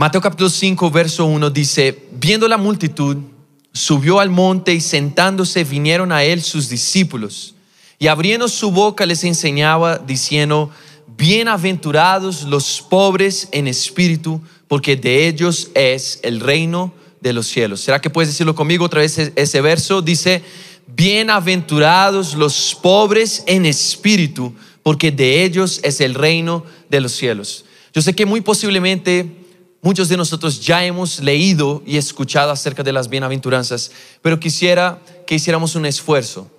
Mateo capítulo 5, verso 1 dice, viendo la multitud, subió al monte y sentándose vinieron a él sus discípulos. Y abriendo su boca les enseñaba diciendo, bienaventurados los pobres en espíritu, porque de ellos es el reino de los cielos. ¿Será que puedes decirlo conmigo otra vez ese verso? Dice, bienaventurados los pobres en espíritu, porque de ellos es el reino de los cielos. Yo sé que muy posiblemente muchos de nosotros ya hemos leído y escuchado acerca de las bienaventuranzas, pero quisiera que hiciéramos un esfuerzo,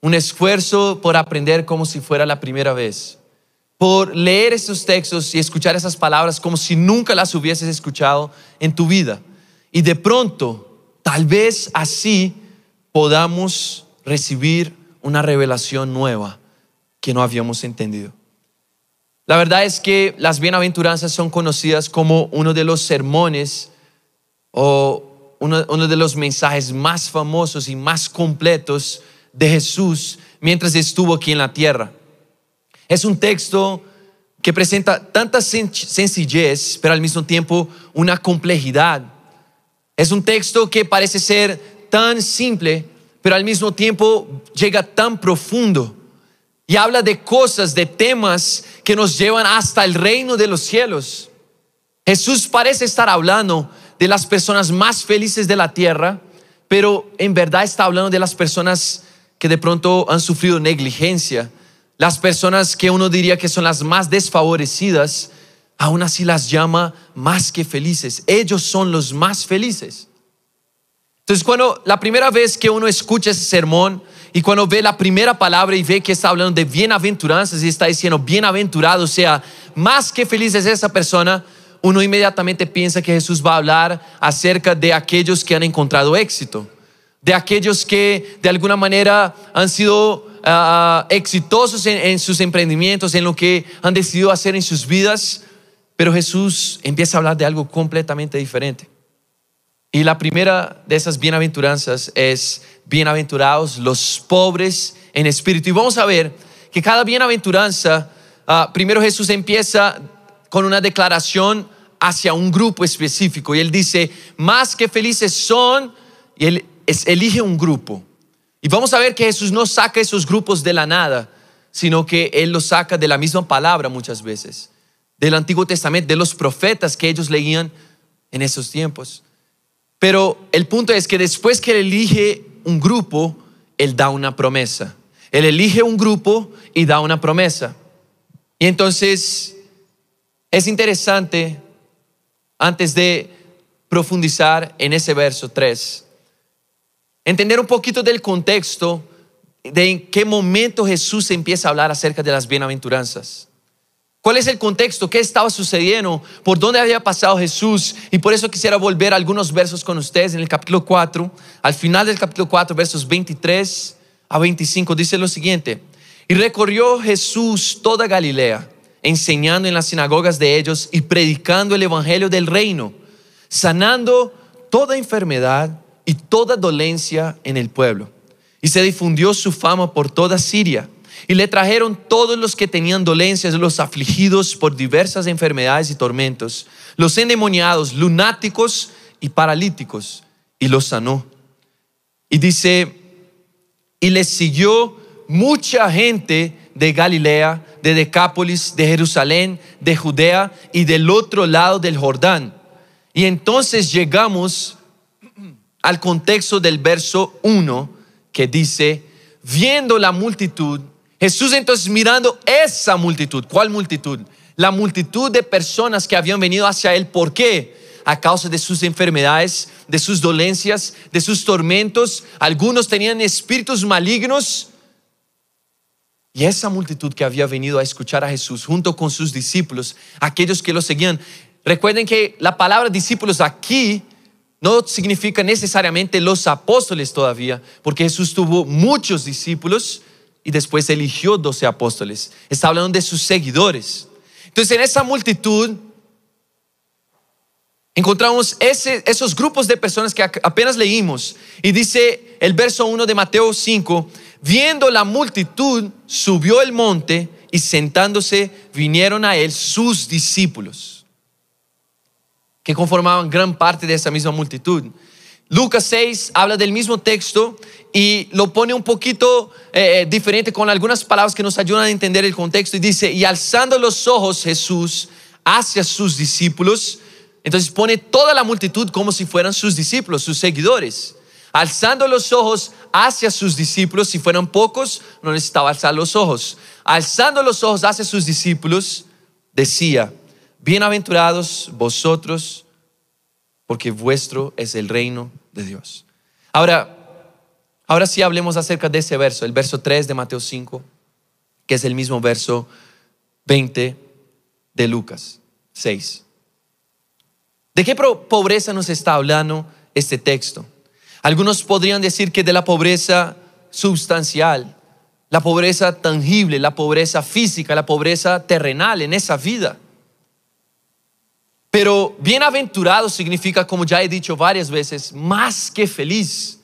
un esfuerzo por aprender como si fuera la primera vez, por leer estos textos y escuchar esas palabras como si nunca las hubieses escuchado en tu vida. Y de pronto, tal vez así podamos recibir una revelación nueva que no habíamos entendido. La verdad es que las bienaventuranzas son conocidas como uno de los sermones o uno, de los mensajes más famosos y más completos de Jesús mientras estuvo aquí en la tierra. Es un texto que presenta tanta sencillez, pero al mismo tiempo una complejidad. Es un texto que parece ser tan simple, pero al mismo tiempo llega tan profundo y habla de cosas, de temas que nos llevan hasta el reino de los cielos. Jesús parece estar hablando de las personas más felices de la tierra, pero en verdad está hablando de las personas que de pronto han sufrido negligencia, las personas que uno diría que son las más desfavorecidas, aún así las llama más que felices. Ellos son los más felices. Entonces, cuando la primera vez que uno escucha ese sermón, y cuando ve la primera palabra y ve que está hablando de bienaventuranzas y está diciendo bienaventurado, o sea, más que feliz es esa persona, uno inmediatamente piensa que Jesús va a hablar acerca de aquellos que han encontrado éxito, de aquellos que de alguna manera han sido ah, exitosos en, en sus emprendimientos, en lo que han decidido hacer en sus vidas, pero Jesús empieza a hablar de algo completamente diferente. Y la primera de esas bienaventuranzas es bienaventurados los pobres en espíritu. Y vamos a ver que cada bienaventuranza, ah, primero Jesús empieza con una declaración hacia un grupo específico. Y él dice, más que felices son, y él elige un grupo. Y vamos a ver que Jesús no saca esos grupos de la nada, sino que Él los saca de la misma palabra muchas veces, del Antiguo Testamento, de los profetas que ellos leían en esos tiempos. Pero el punto es que después que él elige un grupo, él da una promesa. Él elige un grupo y da una promesa. Y entonces es interesante, antes de profundizar en ese verso 3, entender un poquito del contexto de en qué momento Jesús empieza a hablar acerca de las bienaventuranzas. ¿Cuál es el contexto? ¿Qué estaba sucediendo? ¿Por dónde había pasado Jesús? Y por eso quisiera volver a algunos versos con ustedes en el capítulo 4. Al final del capítulo 4, versos 23 a 25, dice lo siguiente. Y recorrió Jesús toda Galilea, enseñando en las sinagogas de ellos y predicando el Evangelio del reino, sanando toda enfermedad y toda dolencia en el pueblo. Y se difundió su fama por toda Siria y le trajeron todos los que tenían dolencias, los afligidos por diversas enfermedades y tormentos, los endemoniados, lunáticos y paralíticos, y los sanó. Y dice, y les siguió mucha gente de Galilea, de Decápolis, de Jerusalén, de Judea y del otro lado del Jordán. Y entonces llegamos al contexto del verso 1 que dice, viendo la multitud, Jesús entonces mirando esa multitud, ¿cuál multitud? La multitud de personas que habían venido hacia Él. ¿Por qué? A causa de sus enfermedades, de sus dolencias, de sus tormentos. Algunos tenían espíritus malignos. Y esa multitud que había venido a escuchar a Jesús junto con sus discípulos, aquellos que lo seguían. Recuerden que la palabra discípulos aquí no significa necesariamente los apóstoles todavía, porque Jesús tuvo muchos discípulos y después eligió doce apóstoles. Está hablando de sus seguidores. Entonces en esa multitud encontramos esos grupos de personas que apenas leímos. Y dice el verso 1 de Mateo 5, viendo la multitud, subió el monte y sentándose vinieron a él sus discípulos. que conformaban gran parte de esa misma multitud. Lucas 6 habla del mismo texto y lo pone un poquito eh, eh, diferente con algunas palabras que nos ayudan a entender el contexto y dice, y alzando los ojos Jesús hacia sus discípulos, entonces pone toda la multitud como si fueran sus discípulos, sus seguidores. Alzando los ojos hacia sus discípulos, si fueran pocos, no necesitaba alzar los ojos. Alzando los ojos hacia sus discípulos, decía, bienaventurados vosotros, porque vuestro es el reino de Dios. Ahora, ahora sí hablemos acerca de ese verso, el verso 3 de Mateo 5, que es el mismo verso 20 de Lucas 6. ¿De qué pobreza nos está hablando este texto? Algunos podrían decir que de la pobreza sustancial, la pobreza tangible, la pobreza física, la pobreza terrenal en esa vida. Pero bienaventurado significa, como ya he dicho varias veces, más que feliz.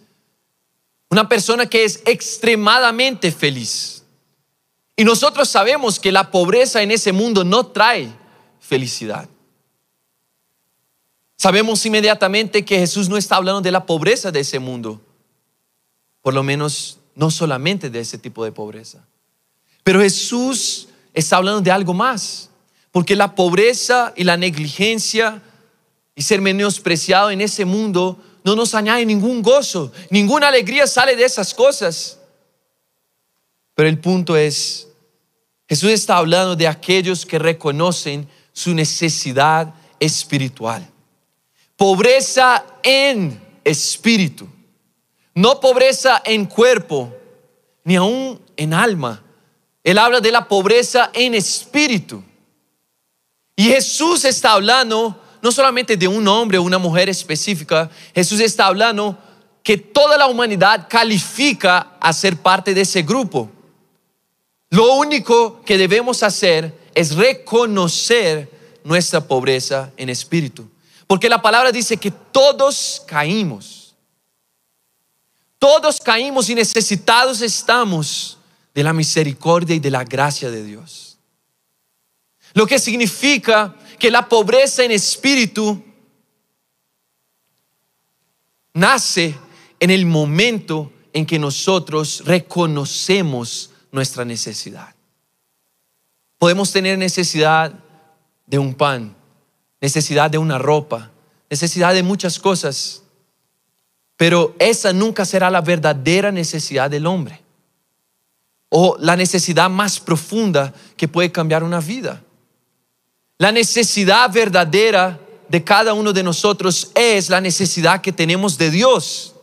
Una persona que es extremadamente feliz. Y nosotros sabemos que la pobreza en ese mundo no trae felicidad. Sabemos inmediatamente que Jesús no está hablando de la pobreza de ese mundo, por lo menos no solamente de ese tipo de pobreza. Pero Jesús está hablando de algo más, porque la pobreza y la negligencia y ser menospreciado en ese mundo no nos añade ningún gozo, ninguna alegría sale de esas cosas. Pero el punto es, Jesús está hablando de aquellos que reconocen su necesidad espiritual. Pobreza en espíritu, no pobreza en cuerpo, ni aún en alma. Él habla de la pobreza en espíritu. Y Jesús está hablando no solamente de un hombre o una mujer específica, Jesús está hablando que toda la humanidad califica a ser parte de ese grupo. Lo único que debemos hacer es reconocer nuestra pobreza en espíritu. Porque la palabra dice que todos caímos. Todos caímos y necesitados estamos de la misericordia y de la gracia de Dios. Lo que significa que la pobreza en espíritu nace en el momento en que nosotros reconocemos nuestra necesidad. Podemos tener necesidad de un pan, necesidad de una ropa, necesidad de muchas cosas. Pero esa nunca será la verdadera necesidad del hombre. O la necesidad más profunda que puede cambiar una vida. La necesidad verdadera de cada uno de nosotros es la necesidad que tenemos de Dios.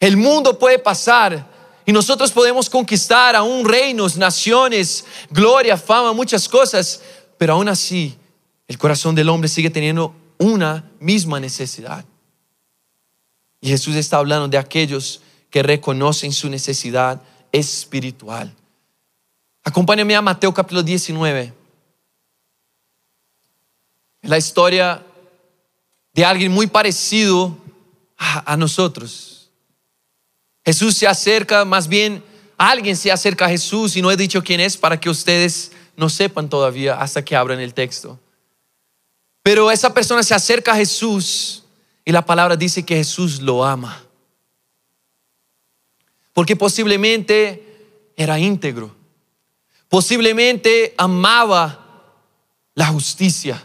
El mundo puede pasar y nosotros podemos conquistar aún reinos, naciones, gloria, fama, muchas cosas, pero aún así el corazón del hombre sigue teniendo una misma necesidad. Y Jesús está hablando de aquellos que reconocen su necesidad espiritual. Acompáñame a Mateo capítulo 19. La historia de alguien muy parecido a, nosotros. Jesús se acerca, más bien alguien se acerca a Jesús y no he dicho quién es para que ustedes no sepan todavía hasta que abran el texto. Pero esa persona se acerca a Jesús y la palabra dice que Jesús lo ama. Porque posiblemente era íntegro. Posiblemente amaba la justicia.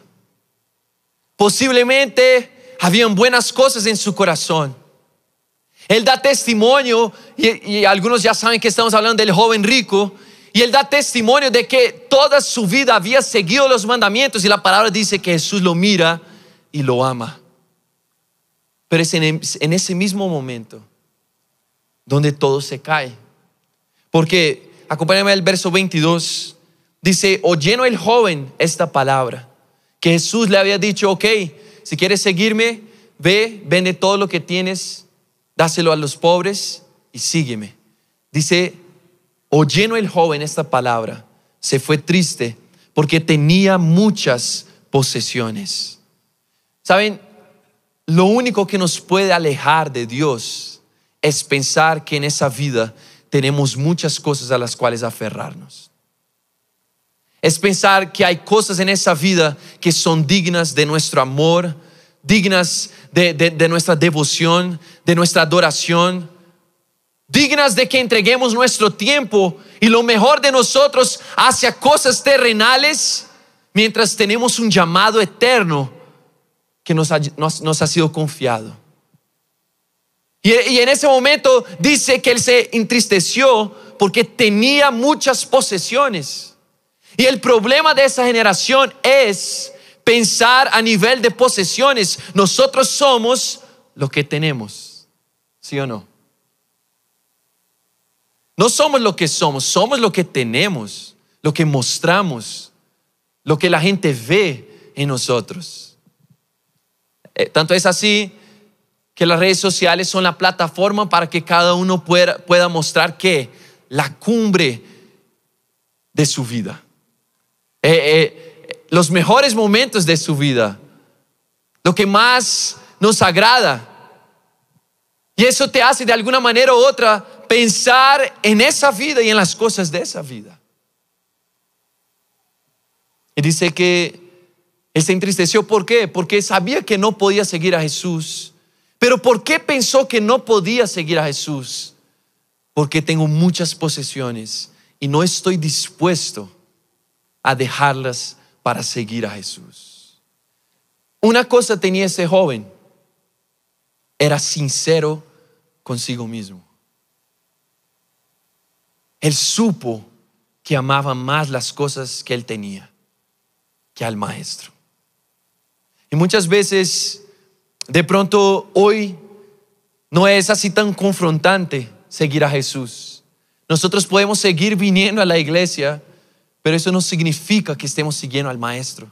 Posiblemente habían buenas cosas en su corazón. Él da testimonio, y, algunos ya saben que estamos hablando del joven rico, y él da testimonio de que toda su vida había seguido los mandamientos y la palabra dice que Jesús lo mira y lo ama. Pero es en, ese mismo momento donde todo se cae. Porque, acompáñame al verso 22, dice, oyendo el joven esta palabra, que Jesús le había dicho, ok, si quieres seguirme, ve, vende todo lo que tienes, dáselo a los pobres y sígueme. Dice, oyendo el joven esta palabra, se fue triste porque tenía muchas posesiones. ¿Saben? Lo único que nos puede alejar de Dios es pensar que en esa vida tenemos muchas cosas a las cuales aferrarnos. Es pensar que hay cosas en esa vida que son dignas de nuestro amor, dignas de, de nuestra devoción, de nuestra adoración, dignas de que entreguemos nuestro tiempo y lo mejor de nosotros hacia cosas terrenales, mientras tenemos un llamado eterno que nos ha, nos, ha sido confiado. Y, y en ese momento dice que él se entristeció porque tenía muchas posesiones. Y el problema de esa generación es pensar a nivel de posesiones. Nosotros somos lo que tenemos. ¿Sí o no? No somos lo que somos, somos lo que tenemos, lo que mostramos, lo que la gente ve en nosotros. Eh, tanto es así que las redes sociales son la plataforma para que cada uno pueda, pueda mostrar que la cumbre de su vida, eh, eh, los mejores momentos de su vida, lo que más nos agrada. Y eso te hace de alguna manera u otra pensar en esa vida y en las cosas de esa vida. Y dice que él se entristeció. ¿Por qué? Porque sabía que no podía seguir a Jesús. Pero ¿por qué pensó que no podía seguir a Jesús? Porque tengo muchas posesiones y no estoy dispuesto a dejarlas para seguir a Jesús. Una cosa tenía ese joven, era sincero consigo mismo. Él supo que amaba más las cosas que él tenía que al maestro. Y muchas veces, de pronto, hoy no es así tan confrontante seguir a Jesús. Nosotros podemos seguir viniendo a la iglesia, pero eso no significa que estemos siguiendo al maestro.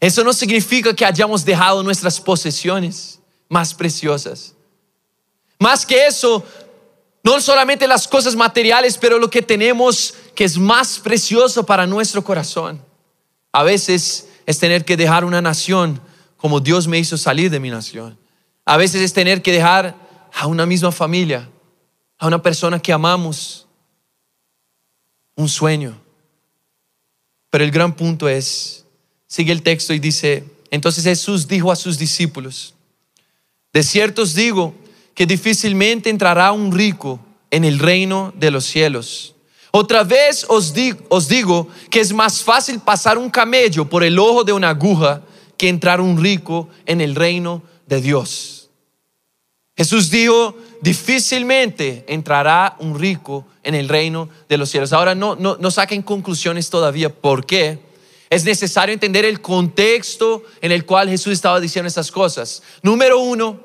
Eso no significa que hayamos dejado nuestras posesiones más preciosas. Más que eso, no solamente las cosas materiales, pero lo que tenemos que es más precioso para nuestro corazón. A veces es tener que dejar una nación como Dios me hizo salir de mi nación. A veces es tener que dejar a una misma familia, a una persona que amamos, un sueño. Pero el gran punto es, sigue el texto y dice, entonces Jesús dijo a sus discípulos, de cierto os digo, que difícilmente entrará un rico en el reino de los cielos. Otra vez os digo, que es más fácil pasar un camello por el ojo de una aguja que entrar un rico en el reino de Dios. Jesús dijo, difícilmente entrará un rico en el reino de los cielos. Ahora no, no, no saquen conclusiones todavía. ¿Por qué? Es necesario entender el contexto en el cual Jesús estaba diciendo estas cosas. Número uno,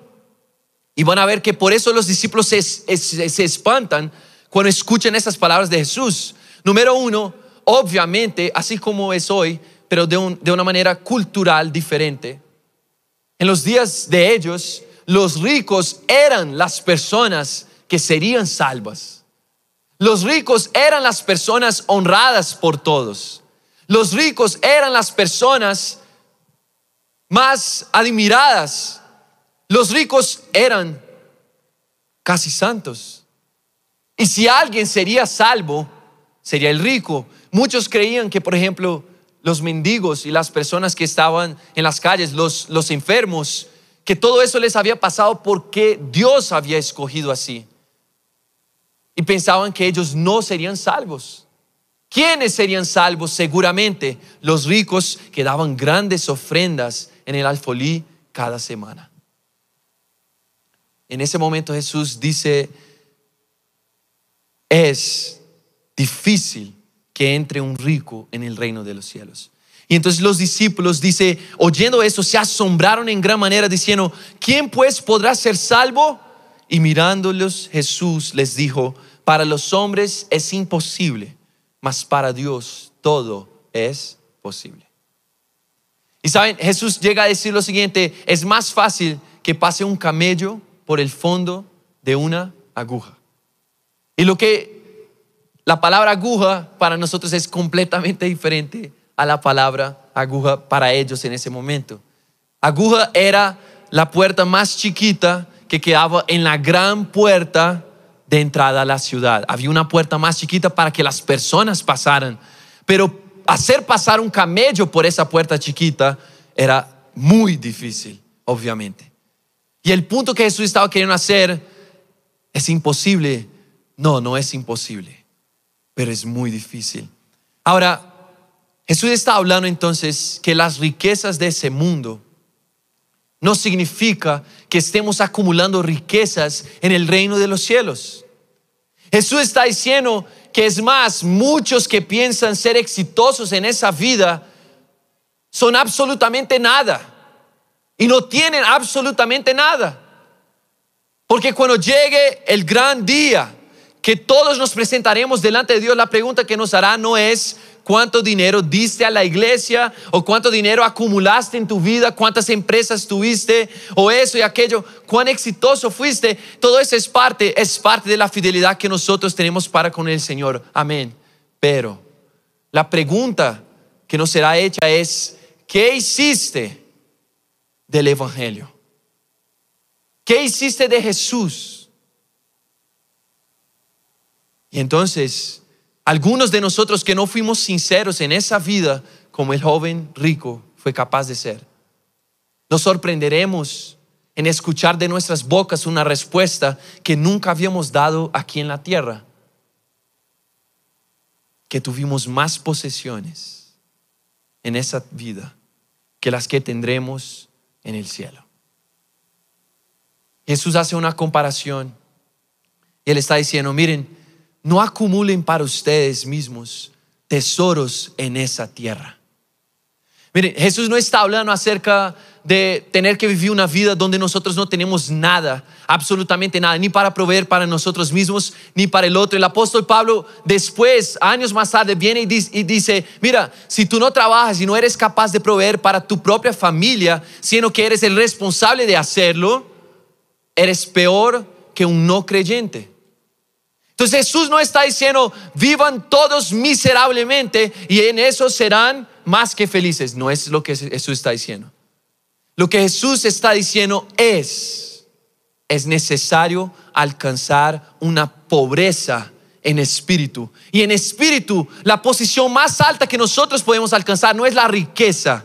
y van a ver que por eso los discípulos se, espantan cuando escuchan esas palabras de Jesús. Número uno, obviamente, así como es hoy, pero de, de una manera cultural diferente. En los días de ellos, los ricos eran las personas que serían salvas. Los ricos eran las personas honradas por todos. Los ricos eran las personas más admiradas los ricos eran casi santos. Y si alguien sería salvo, sería el rico. Muchos creían que, por ejemplo, los mendigos y las personas que estaban en las calles, los, los enfermos, que todo eso les había pasado porque Dios había escogido así. Y pensaban que ellos no serían salvos. ¿Quiénes serían salvos? Seguramente los ricos que daban grandes ofrendas en el alfolí cada semana. En ese momento Jesús dice, es difícil que entre un rico en el reino de los cielos. Y entonces los discípulos, dice, oyendo eso, se asombraron en gran manera, diciendo, ¿quién pues podrá ser salvo? Y mirándolos, Jesús les dijo, para los hombres es imposible, mas para Dios todo es posible. Y saben, Jesús llega a decir lo siguiente, es más fácil que pase un camello por el fondo de una aguja. Y lo que la palabra aguja para nosotros es completamente diferente a la palabra aguja para ellos en ese momento. Aguja era la puerta más chiquita que quedaba en la gran puerta de entrada a la ciudad. Había una puerta más chiquita para que las personas pasaran. Pero hacer pasar un camello por esa puerta chiquita era muy difícil, obviamente. Y el punto que Jesús estaba queriendo hacer es imposible. No, no es imposible, pero es muy difícil. Ahora, Jesús está hablando entonces que las riquezas de ese mundo no significa que estemos acumulando riquezas en el reino de los cielos. Jesús está diciendo que es más, muchos que piensan ser exitosos en esa vida son absolutamente nada y no tienen absolutamente nada. Porque cuando llegue el gran día que todos nos presentaremos delante de Dios, la pregunta que nos hará no es cuánto dinero diste a la iglesia o cuánto dinero acumulaste en tu vida, cuántas empresas tuviste o eso y aquello, cuán exitoso fuiste. Todo eso es parte, es parte de la fidelidad que nosotros tenemos para con el Señor. Amén. Pero la pregunta que nos será hecha es, ¿qué hiciste del Evangelio? ¿Qué hiciste de Jesús? Y entonces algunos de nosotros que no fuimos sinceros en esa vida como el joven rico fue capaz de ser. Nos sorprenderemos en escuchar de nuestras bocas una respuesta que nunca habíamos dado aquí en la tierra. Que tuvimos más posesiones en esa vida que las que tendremos en el cielo. Jesús hace una comparación y él está diciendo, miren, no acumulen para ustedes mismos tesoros en esa tierra. Miren, Jesús no está hablando acerca de tener que vivir una vida donde nosotros no tenemos nada, absolutamente nada, ni para proveer para nosotros mismos, ni para el otro. El apóstol Pablo después, años más tarde, viene y dice, mira, si tú no trabajas y no eres capaz de proveer para tu propia familia, sino que eres el responsable de hacerlo, eres peor que un no creyente. Entonces Jesús no está diciendo, vivan todos miserablemente y en eso serán más que felices. No es lo que Jesús está diciendo. Lo que Jesús está diciendo es, es necesario alcanzar una pobreza en espíritu. Y en espíritu, la posición más alta que nosotros podemos alcanzar no es la riqueza,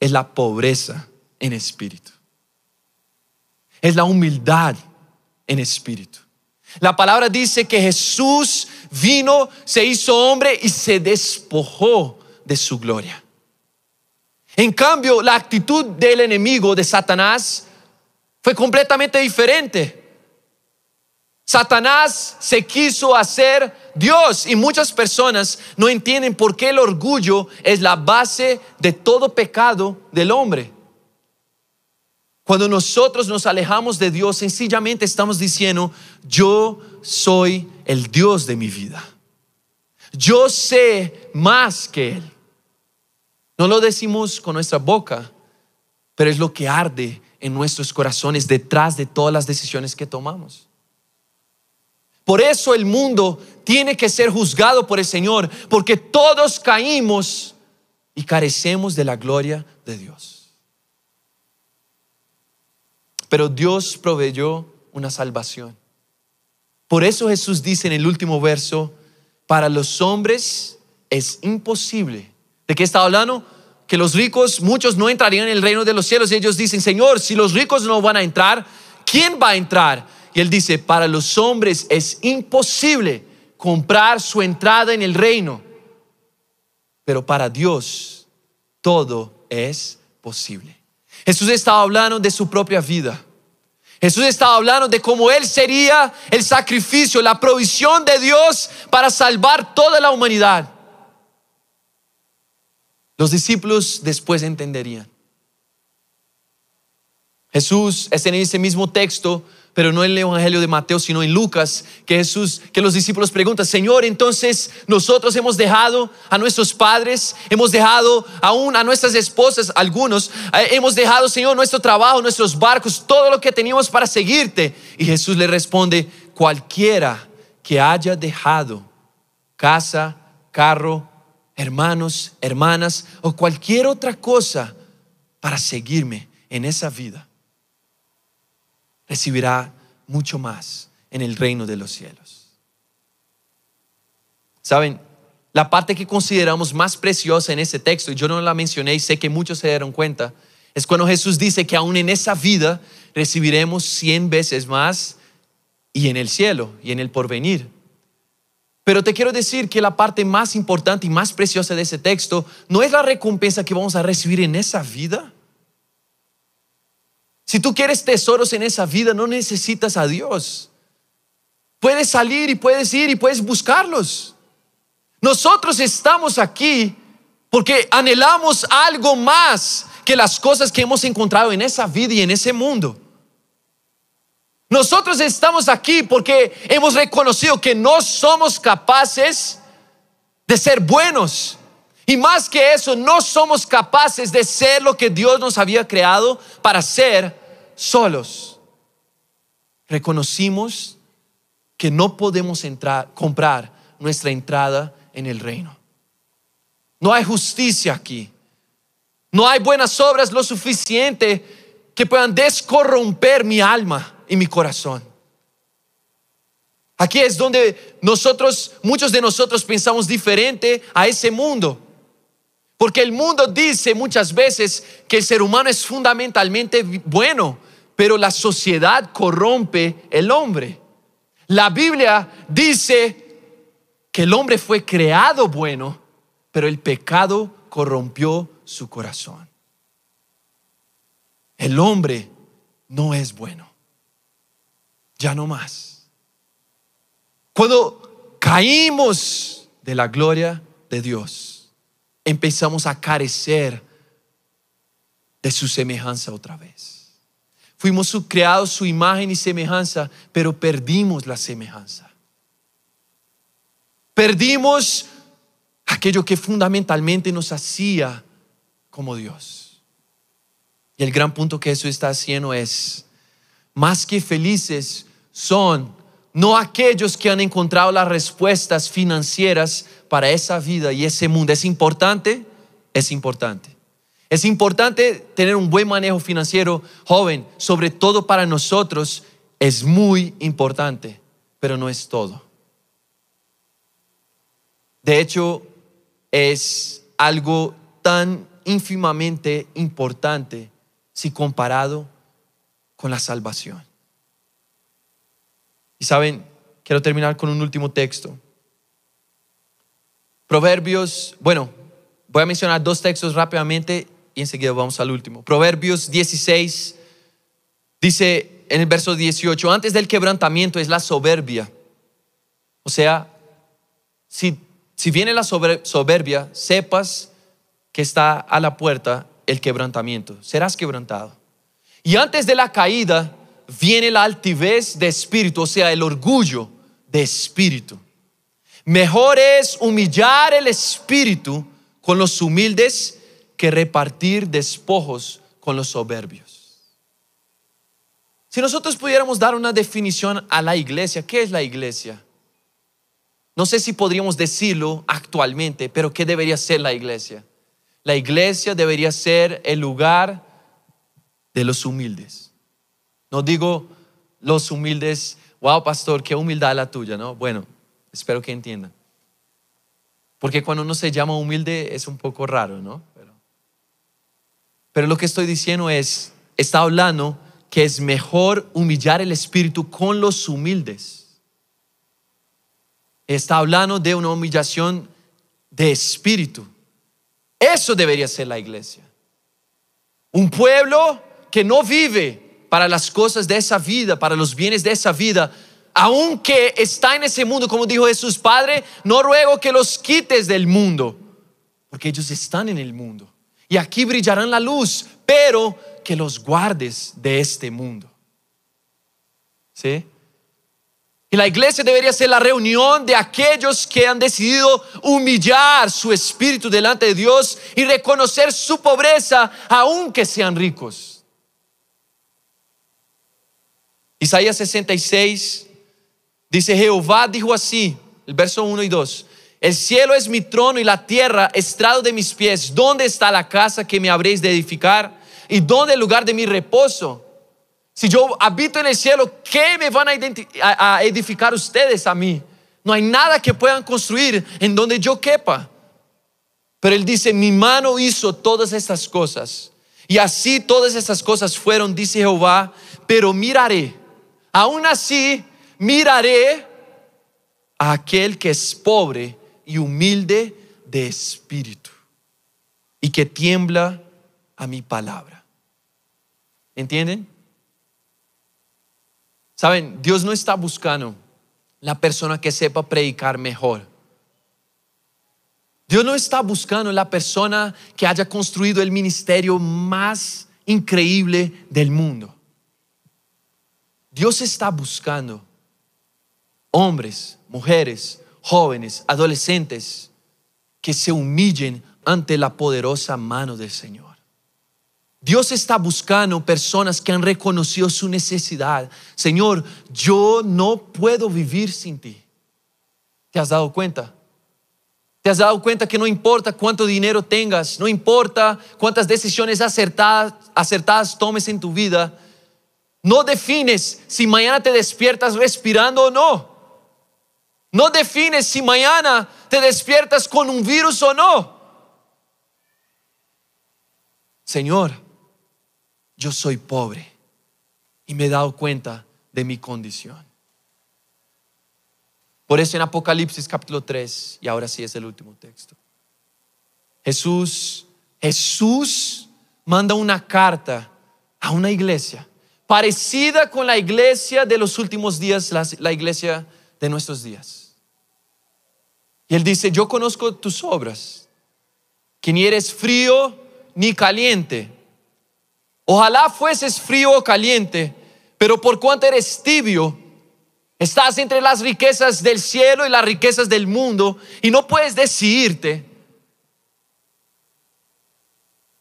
es la pobreza en espíritu. Es la humildad en espíritu. La palabra dice que Jesús vino, se hizo hombre y se despojó de su gloria. En cambio, la actitud del enemigo de Satanás fue completamente diferente. Satanás se quiso hacer Dios y muchas personas no entienden por qué el orgullo es la base de todo pecado del hombre. Cuando nosotros nos alejamos de Dios, sencillamente estamos diciendo, yo soy el Dios de mi vida. Yo sé más que Él. No lo decimos con nuestra boca, pero es lo que arde en nuestros corazones detrás de todas las decisiones que tomamos. Por eso el mundo tiene que ser juzgado por el Señor, porque todos caímos y carecemos de la gloria de Dios. Pero Dios proveyó una salvación. Por eso Jesús dice en el último verso, para los hombres es imposible. ¿De qué está hablando? Que los ricos, muchos no entrarían en el reino de los cielos. Y ellos dicen, Señor, si los ricos no van a entrar, ¿quién va a entrar? Y él dice, para los hombres es imposible comprar su entrada en el reino. Pero para Dios todo es posible. Jesús estaba hablando de su propia vida. Jesús estaba hablando de cómo Él sería el sacrificio, la provisión de Dios para salvar toda la humanidad. Los discípulos después entenderían. Jesús es en ese mismo texto pero no en el Evangelio de Mateo, sino en Lucas, que Jesús, que los discípulos preguntan, Señor, entonces nosotros hemos dejado a nuestros padres, hemos dejado aún a nuestras esposas, algunos, eh, hemos dejado, Señor, nuestro trabajo, nuestros barcos, todo lo que teníamos para seguirte. Y Jesús le responde, cualquiera que haya dejado casa, carro, hermanos, hermanas o cualquier otra cosa para seguirme en esa vida recibirá mucho más en el reino de los cielos. Saben, la parte que consideramos más preciosa en ese texto, y yo no la mencioné y sé que muchos se dieron cuenta, es cuando Jesús dice que aún en esa vida recibiremos cien veces más y en el cielo y en el porvenir. Pero te quiero decir que la parte más importante y más preciosa de ese texto no es la recompensa que vamos a recibir en esa vida. Si tú quieres tesoros en esa vida, no necesitas a Dios. Puedes salir y puedes ir y puedes buscarlos. Nosotros estamos aquí porque anhelamos algo más que las cosas que hemos encontrado en esa vida y en ese mundo. Nosotros estamos aquí porque hemos reconocido que no somos capaces de ser buenos. Y más que eso, no somos capaces de ser lo que Dios nos había creado para ser solos. Reconocimos que no podemos entrar, comprar nuestra entrada en el reino. No hay justicia aquí. No hay buenas obras lo suficiente que puedan descorromper mi alma y mi corazón. Aquí es donde nosotros, muchos de nosotros pensamos diferente a ese mundo. Porque el mundo dice muchas veces que el ser humano es fundamentalmente bueno, pero la sociedad corrompe el hombre. La Biblia dice que el hombre fue creado bueno, pero el pecado corrompió su corazón. El hombre no es bueno ya no más. Cuando caímos de la gloria de Dios, empezamos a carecer de su semejanza otra vez. Fuimos creados su imagen y semejanza, pero perdimos la semejanza. Perdimos aquello que fundamentalmente nos hacía como Dios. Y el gran punto que eso está haciendo es, más que felices, son no aquellos que han encontrado las respuestas financieras para esa vida y ese mundo. ¿Es importante? Es importante. Es importante tener un buen manejo financiero, joven, sobre todo para nosotros, es muy importante, pero no es todo. De hecho, es algo tan ínfimamente importante si comparado con la salvación. Y saben, quiero terminar con un último texto. Proverbios, bueno, voy a mencionar dos textos rápidamente y enseguida vamos al último. Proverbios 16 dice en el verso 18, antes del quebrantamiento es la soberbia. O sea, si, si viene la soberbia, sepas que está a la puerta el quebrantamiento. Serás quebrantado. Y antes de la caída viene la altivez de espíritu, o sea, el orgullo de espíritu. Mejor es humillar el espíritu con los humildes que repartir despojos con los soberbios. Si nosotros pudiéramos dar una definición a la iglesia, ¿qué es la iglesia? No sé si podríamos decirlo actualmente, pero ¿qué debería ser la iglesia? La iglesia debería ser el lugar de los humildes. No digo los humildes, wow, pastor, qué humildad la tuya, ¿no? Bueno, espero que entiendan. Porque cuando uno se llama humilde es un poco raro, ¿no? Pero, lo que estoy diciendo es, está hablando que es mejor humillar el espíritu con los humildes. Está hablando de una humillación de espíritu. Eso debería ser la iglesia. Un pueblo que no vive para las cosas de esa vida, para los bienes de esa vida, aunque está en ese mundo, como dijo Jesús, Padre, no ruego que los quites del mundo, porque ellos están en el mundo. Y aquí brillarán la luz, pero que los guardes de este mundo. ¿Sí? Y la iglesia debería ser la reunión de aquellos que han decidido humillar su espíritu delante de Dios y reconocer su pobreza, aunque sean ricos. Isaías 66 dice, Jehová dijo así, el verso 1 y 2, el cielo es mi trono y la tierra estrado de mis pies. ¿Dónde está la casa que me habréis de edificar? ¿Y dónde el lugar de mi reposo? Si yo habito en el cielo, ¿qué me van a, edificar ustedes a mí? No hay nada que puedan construir en donde yo quepa. Pero él dice, mi mano hizo todas estas cosas. Y así todas estas cosas fueron, dice Jehová, pero miraré, aún así miraré a aquel que es pobre y humilde de espíritu y que tiembla a mi palabra. ¿Entienden? Saben, Dios no está buscando la persona que sepa predicar mejor. Dios no está buscando la persona que haya construido el ministerio más increíble del mundo. Dios está buscando hombres, mujeres, jóvenes, adolescentes que se humillen ante la poderosa mano del Señor. Dios está buscando personas que han reconocido su necesidad. Señor, yo no puedo vivir sin ti. ¿Te has dado cuenta? ¿Te has dado cuenta que no importa cuánto dinero tengas, no importa cuántas decisiones acertadas, tomes en tu vida, no defines si mañana te despiertas respirando o no. No defines si mañana te despiertas con un virus o no. Señor, yo soy pobre y me he dado cuenta de mi condición. Por eso en Apocalipsis capítulo 3, y ahora sí es el último texto, Jesús, Jesús manda una carta a una iglesia parecida con la iglesia de los últimos días, la, la iglesia de nuestros días. Y él dice, yo conozco tus obras, que ni eres frío ni caliente. Ojalá fueses frío o caliente, pero por cuanto eres tibio, estás entre las riquezas del cielo y las riquezas del mundo y no puedes decidirte,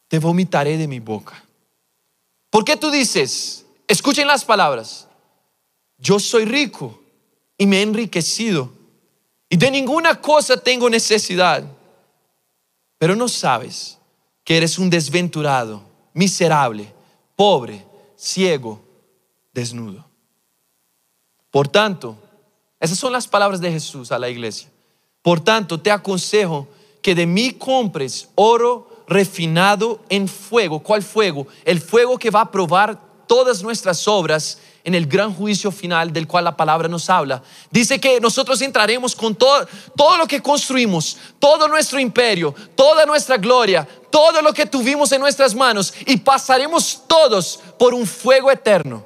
te vomitaré de mi boca. ¿Por qué tú dices? Escuchen las palabras. Yo soy rico y me he enriquecido y de ninguna cosa tengo necesidad, pero no sabes que eres un desventurado, miserable, pobre, ciego, desnudo. Por tanto, esas son las palabras de Jesús a la iglesia. Por tanto, te aconsejo que de mí compres oro refinado en fuego. ¿Cuál fuego? El fuego que va a probar todas nuestras obras en el gran juicio final del cual la palabra nos habla. Dice que nosotros entraremos con todo, todo lo que construimos, todo nuestro imperio, toda nuestra gloria, todo lo que tuvimos en nuestras manos y pasaremos todos por un fuego eterno.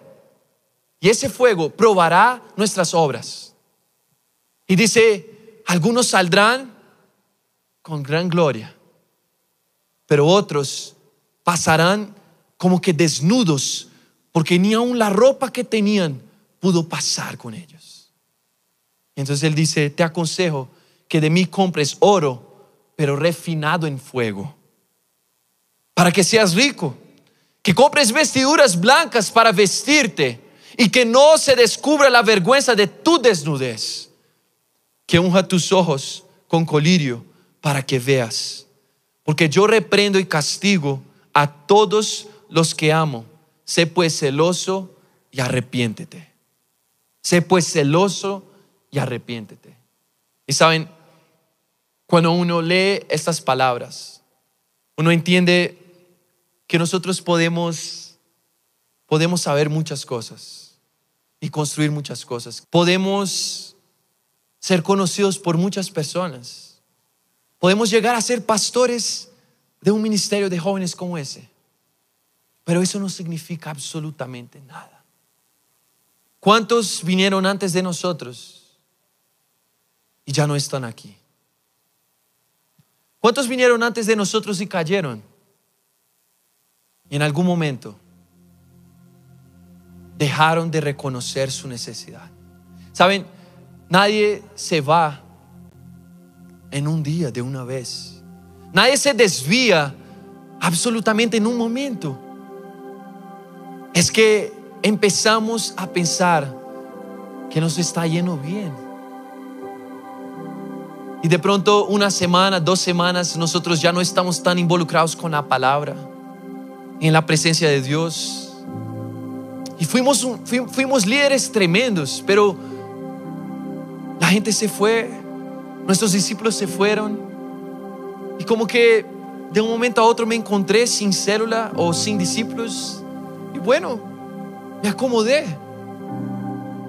Y ese fuego probará nuestras obras. Y dice, algunos saldrán con gran gloria, pero otros pasarán como que desnudos porque ni aun la ropa que tenían pudo pasar con ellos. Entonces él dice, te aconsejo que de mí compres oro, pero refinado en fuego, para que seas rico, que compres vestiduras blancas para vestirte y que no se descubra la vergüenza de tu desnudez, que unja tus ojos con colirio para que veas, porque yo reprendo y castigo a todos los que amo Sé pues celoso y arrepiéntete. Sé pues celoso y arrepiéntete. Y saben, cuando uno lee estas palabras, uno entiende que nosotros podemos, podemos saber muchas cosas y construir muchas cosas. Podemos ser conocidos por muchas personas. Podemos llegar a ser pastores de un ministerio de jóvenes como ese. Pero eso no significa absolutamente nada. ¿Cuántos vinieron antes de nosotros y ya no están aquí? ¿Cuántos vinieron antes de nosotros y cayeron? Y en algún momento dejaron de reconocer su necesidad. Saben, nadie se va en un día de una vez. Nadie se desvía absolutamente en un momento es que empezamos a pensar que nos está yendo bien. Y de pronto una semana, dos semanas, nosotros ya no estamos tan involucrados con la palabra, en la presencia de Dios. Y fuimos, fuimos líderes tremendos, pero la gente se fue, nuestros discípulos se fueron. Y como que de un momento a otro me encontré sin célula o sin discípulos. Bueno, me acomodé.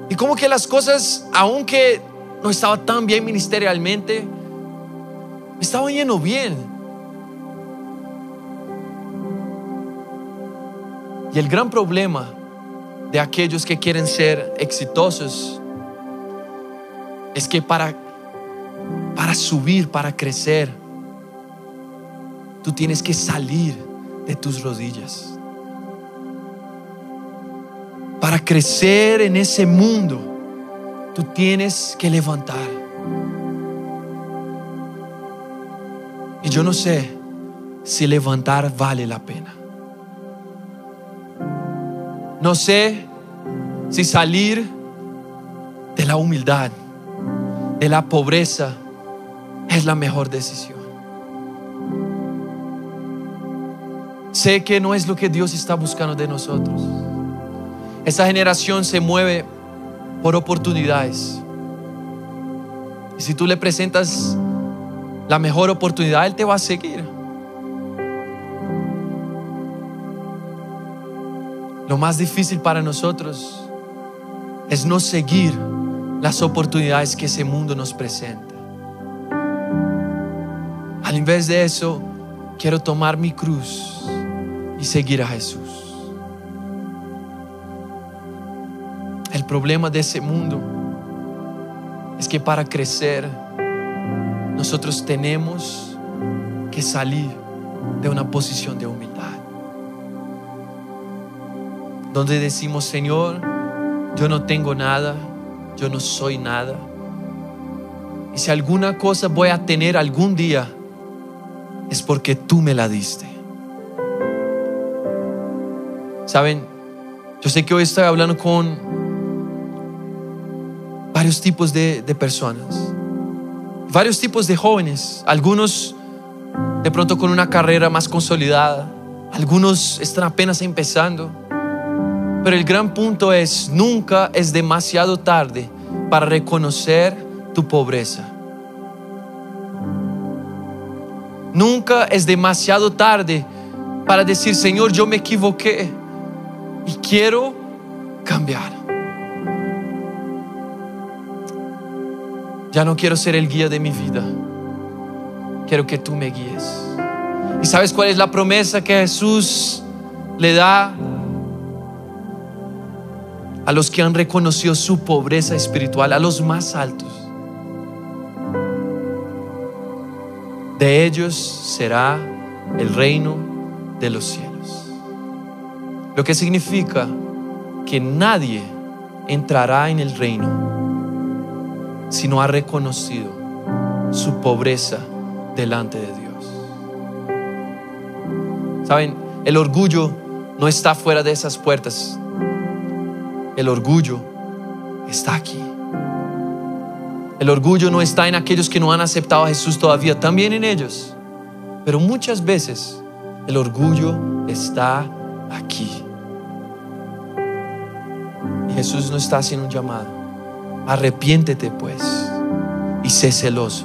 Y como que las cosas, aunque no estaba tan bien ministerialmente, me estaba yendo bien. Y el gran problema de aquellos que quieren ser exitosos es que para, para subir, para crecer, tú tienes que salir de tus rodillas. Para crecer en ese mundo, tú tienes que levantar. Y yo no sé si levantar vale la pena. No sé si salir de la humildad, de la pobreza, es la mejor decisión. Sé que no es lo que Dios está buscando de nosotros. Esa generación se mueve por oportunidades. Y si tú le presentas la mejor oportunidad, Él te va a seguir. Lo más difícil para nosotros es no seguir las oportunidades que ese mundo nos presenta. Al invés de eso, quiero tomar mi cruz y seguir a Jesús. Problema de ese mundo es que para crecer nosotros tenemos que salir de una posición de humildad donde decimos, Señor, yo no tengo nada, yo no soy nada. Y si alguna cosa voy a tener algún día, es porque tú me la diste. Saben, yo sé que hoy estoy hablando con varios tipos de, de personas, varios tipos de jóvenes, algunos de pronto con una carrera más consolidada, algunos están apenas empezando. Pero el gran punto es, nunca es demasiado tarde para reconocer tu pobreza. Nunca es demasiado tarde para decir, Señor, yo me equivoqué y quiero cambiar. Ya no quiero ser el guía de mi vida. Quiero que tú me guíes. ¿Y sabes cuál es la promesa que Jesús le da a los que han reconocido su pobreza espiritual, a los más altos. De ellos será el reino de los cielos. Lo que significa que nadie entrará en el reino si no ha reconocido su pobreza delante de Dios. Saben, el orgullo no está fuera de esas puertas el orgullo está aquí. El orgullo no está en aquellos que no han aceptado a Jesús todavía, también en ellos. Pero muchas veces el orgullo está aquí. Jesús no está haciendo un llamado. Arrepiéntete pues y sé celoso.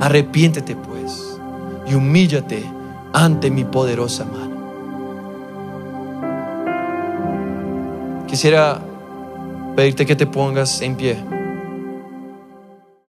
Arrepiéntete pues y humíllate ante mi poderosa mano. Quisiera pedirte que te pongas en pie.